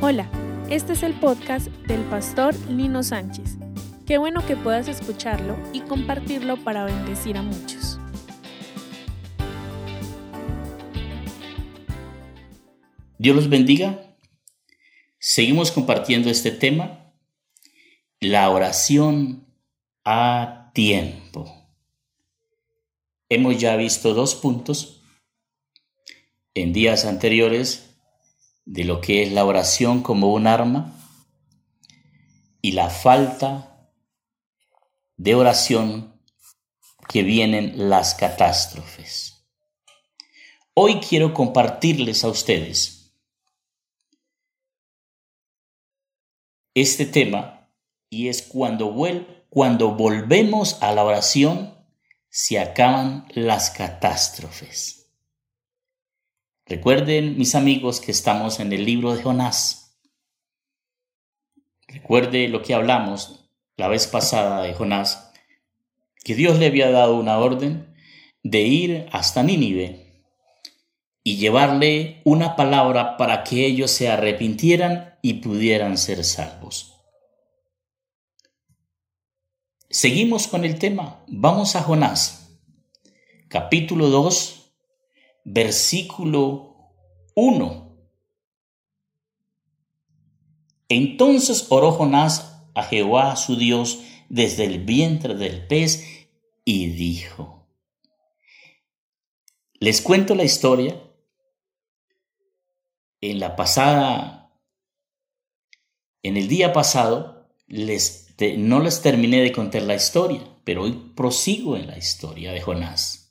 Hola, este es el podcast del pastor Lino Sánchez. Qué bueno que puedas escucharlo y compartirlo para bendecir a muchos. Dios los bendiga. Seguimos compartiendo este tema, la oración a tiempo. Hemos ya visto dos puntos en días anteriores de lo que es la oración como un arma y la falta de oración que vienen las catástrofes. Hoy quiero compartirles a ustedes este tema y es cuando, cuando volvemos a la oración se acaban las catástrofes. Recuerden, mis amigos, que estamos en el libro de Jonás. Recuerde lo que hablamos la vez pasada de Jonás, que Dios le había dado una orden de ir hasta Nínive y llevarle una palabra para que ellos se arrepintieran y pudieran ser salvos. Seguimos con el tema. Vamos a Jonás, capítulo 2, versículo 1. Entonces oró Jonás a Jehová su Dios desde el vientre del pez y dijo, les cuento la historia. En la pasada, en el día pasado, les, no les terminé de contar la historia, pero hoy prosigo en la historia de Jonás.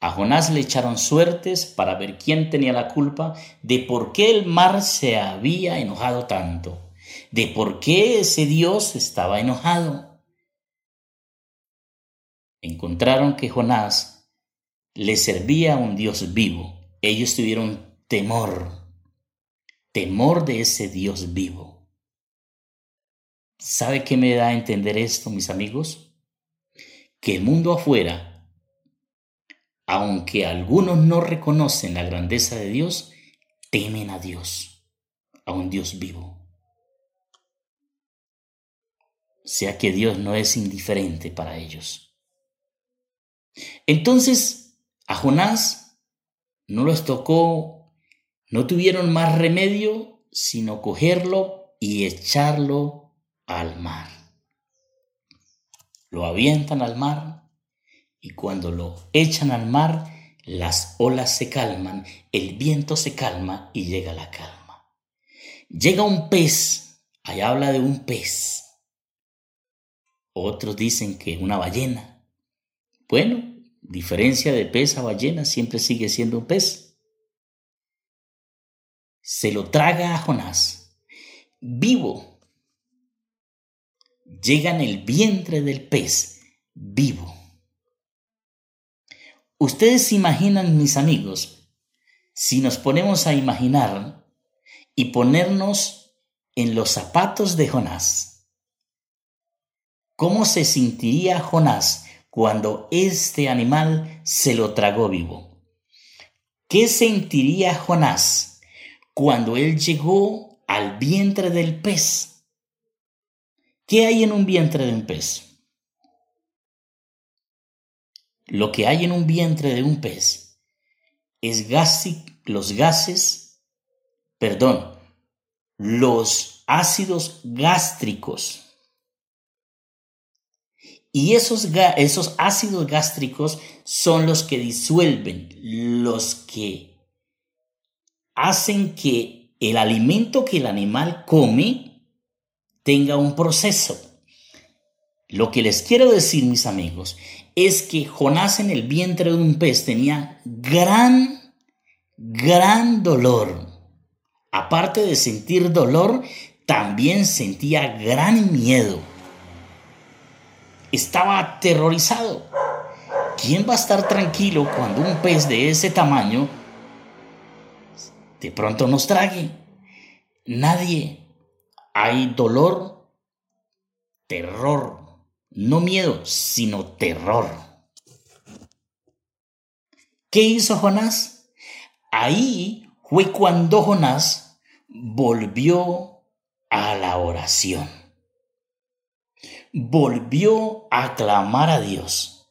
A Jonás le echaron suertes para ver quién tenía la culpa de por qué el mar se había enojado tanto, de por qué ese Dios estaba enojado. Encontraron que Jonás le servía a un Dios vivo. Ellos tuvieron temor, temor de ese Dios vivo. ¿Sabe qué me da a entender esto, mis amigos? Que el mundo afuera aunque algunos no reconocen la grandeza de Dios, temen a Dios, a un Dios vivo. Sea que Dios no es indiferente para ellos. Entonces, a Jonás no los tocó, no tuvieron más remedio sino cogerlo y echarlo al mar. Lo avientan al mar y cuando lo echan al mar, las olas se calman, el viento se calma y llega la calma. Llega un pez, ahí habla de un pez. Otros dicen que una ballena. Bueno, diferencia de pez a ballena siempre sigue siendo un pez. Se lo traga a Jonás, vivo. Llega en el vientre del pez, vivo Ustedes imaginan, mis amigos, si nos ponemos a imaginar y ponernos en los zapatos de Jonás, ¿cómo se sentiría Jonás cuando este animal se lo tragó vivo? ¿Qué sentiría Jonás cuando él llegó al vientre del pez? ¿Qué hay en un vientre de un pez? Lo que hay en un vientre de un pez es los gases, perdón, los ácidos gástricos. Y esos, esos ácidos gástricos son los que disuelven, los que hacen que el alimento que el animal come tenga un proceso. Lo que les quiero decir, mis amigos, es que Jonás en el vientre de un pez tenía gran, gran dolor. Aparte de sentir dolor, también sentía gran miedo. Estaba aterrorizado. ¿Quién va a estar tranquilo cuando un pez de ese tamaño de pronto nos trague? Nadie. Hay dolor, terror, no miedo, sino terror. ¿Qué hizo Jonás? Ahí fue cuando Jonás volvió a la oración. Volvió a clamar a Dios.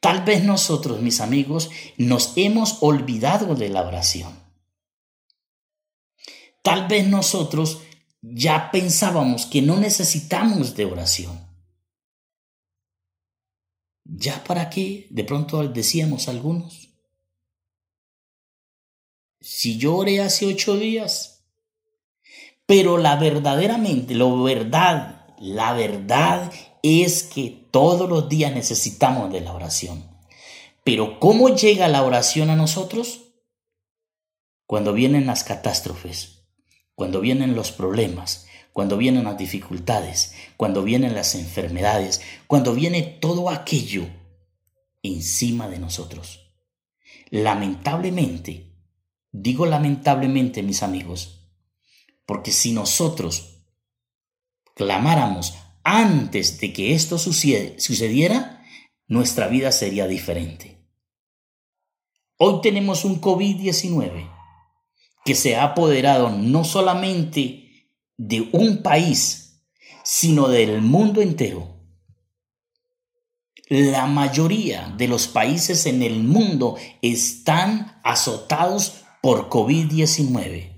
Tal vez nosotros, mis amigos, nos hemos olvidado de la oración. Tal vez nosotros ya pensábamos que no necesitamos de oración. ¿Ya para qué? De pronto decíamos algunos. Si yo oré hace ocho días. Pero la verdaderamente, lo verdad, la verdad es que todos los días necesitamos de la oración. Pero ¿cómo llega la oración a nosotros? Cuando vienen las catástrofes, cuando vienen los problemas, cuando vienen las dificultades, cuando vienen las enfermedades, cuando viene todo aquello encima de nosotros. Lamentablemente, digo lamentablemente mis amigos, porque si nosotros clamáramos antes de que esto sucediera, nuestra vida sería diferente. Hoy tenemos un COVID-19 que se ha apoderado no solamente de un país, sino del mundo entero. La mayoría de los países en el mundo están azotados por COVID-19.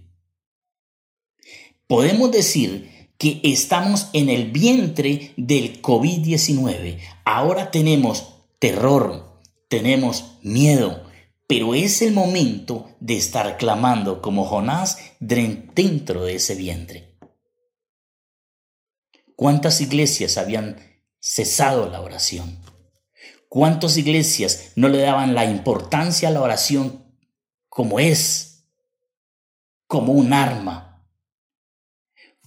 Podemos decir que estamos en el vientre del COVID-19. Ahora tenemos terror, tenemos miedo, pero es el momento de estar clamando como Jonás dentro de ese vientre. ¿Cuántas iglesias habían cesado la oración? ¿Cuántas iglesias no le daban la importancia a la oración como es, como un arma?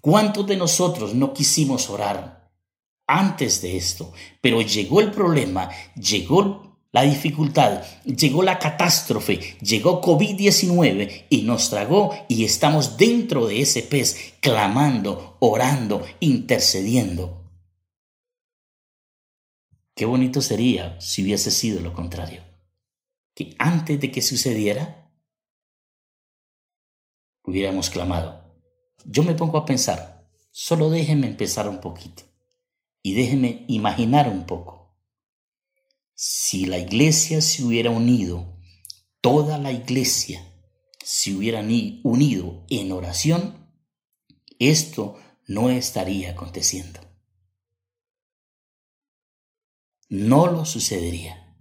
¿Cuántos de nosotros no quisimos orar antes de esto? Pero llegó el problema, llegó la dificultad, llegó la catástrofe, llegó COVID-19 y nos tragó y estamos dentro de ese pez, clamando, orando, intercediendo. Qué bonito sería si hubiese sido lo contrario, que antes de que sucediera, hubiéramos clamado. Yo me pongo a pensar, solo déjenme empezar un poquito y déjenme imaginar un poco si la iglesia se hubiera unido, toda la iglesia se hubiera unido en oración, esto no estaría aconteciendo. No lo sucedería.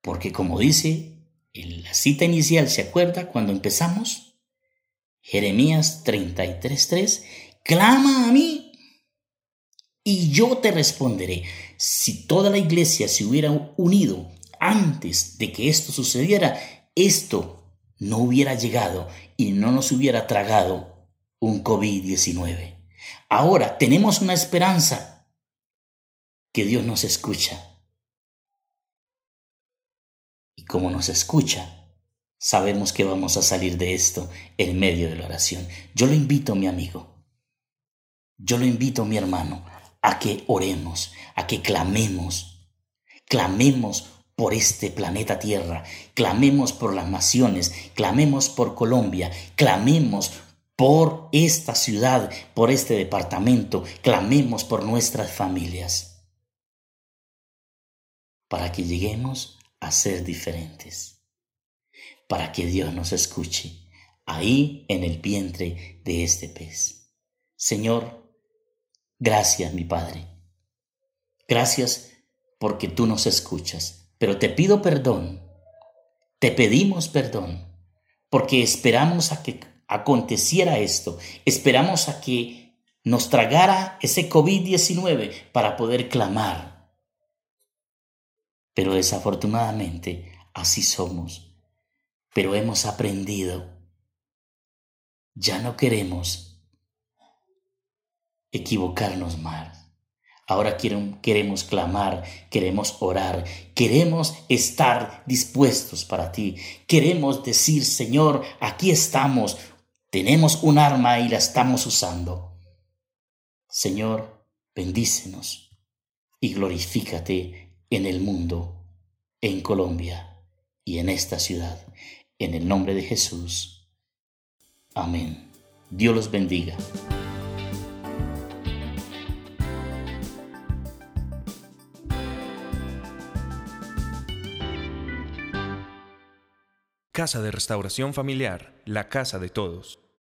Porque como dice en la cita inicial, ¿se acuerda cuando empezamos? Jeremías 33:3, clama a mí y yo te responderé. Si toda la iglesia se hubiera unido antes de que esto sucediera, esto no hubiera llegado y no nos hubiera tragado un COVID-19. Ahora tenemos una esperanza que Dios nos escucha. Y como nos escucha, sabemos que vamos a salir de esto en medio de la oración. Yo lo invito, mi amigo. Yo lo invito, mi hermano, a que oremos, a que clamemos, clamemos por este planeta Tierra, clamemos por las naciones, clamemos por Colombia, clamemos por esta ciudad, por este departamento, clamemos por nuestras familias, para que lleguemos a ser diferentes, para que Dios nos escuche ahí en el vientre de este pez. Señor, Gracias, mi Padre. Gracias porque tú nos escuchas. Pero te pido perdón. Te pedimos perdón porque esperamos a que aconteciera esto. Esperamos a que nos tragara ese COVID-19 para poder clamar. Pero desafortunadamente así somos. Pero hemos aprendido. Ya no queremos equivocarnos más. Ahora queremos clamar, queremos orar, queremos estar dispuestos para ti. Queremos decir, Señor, aquí estamos, tenemos un arma y la estamos usando. Señor, bendícenos y glorifícate en el mundo, en Colombia y en esta ciudad. En el nombre de Jesús. Amén. Dios los bendiga. Casa de Restauración Familiar, la casa de todos.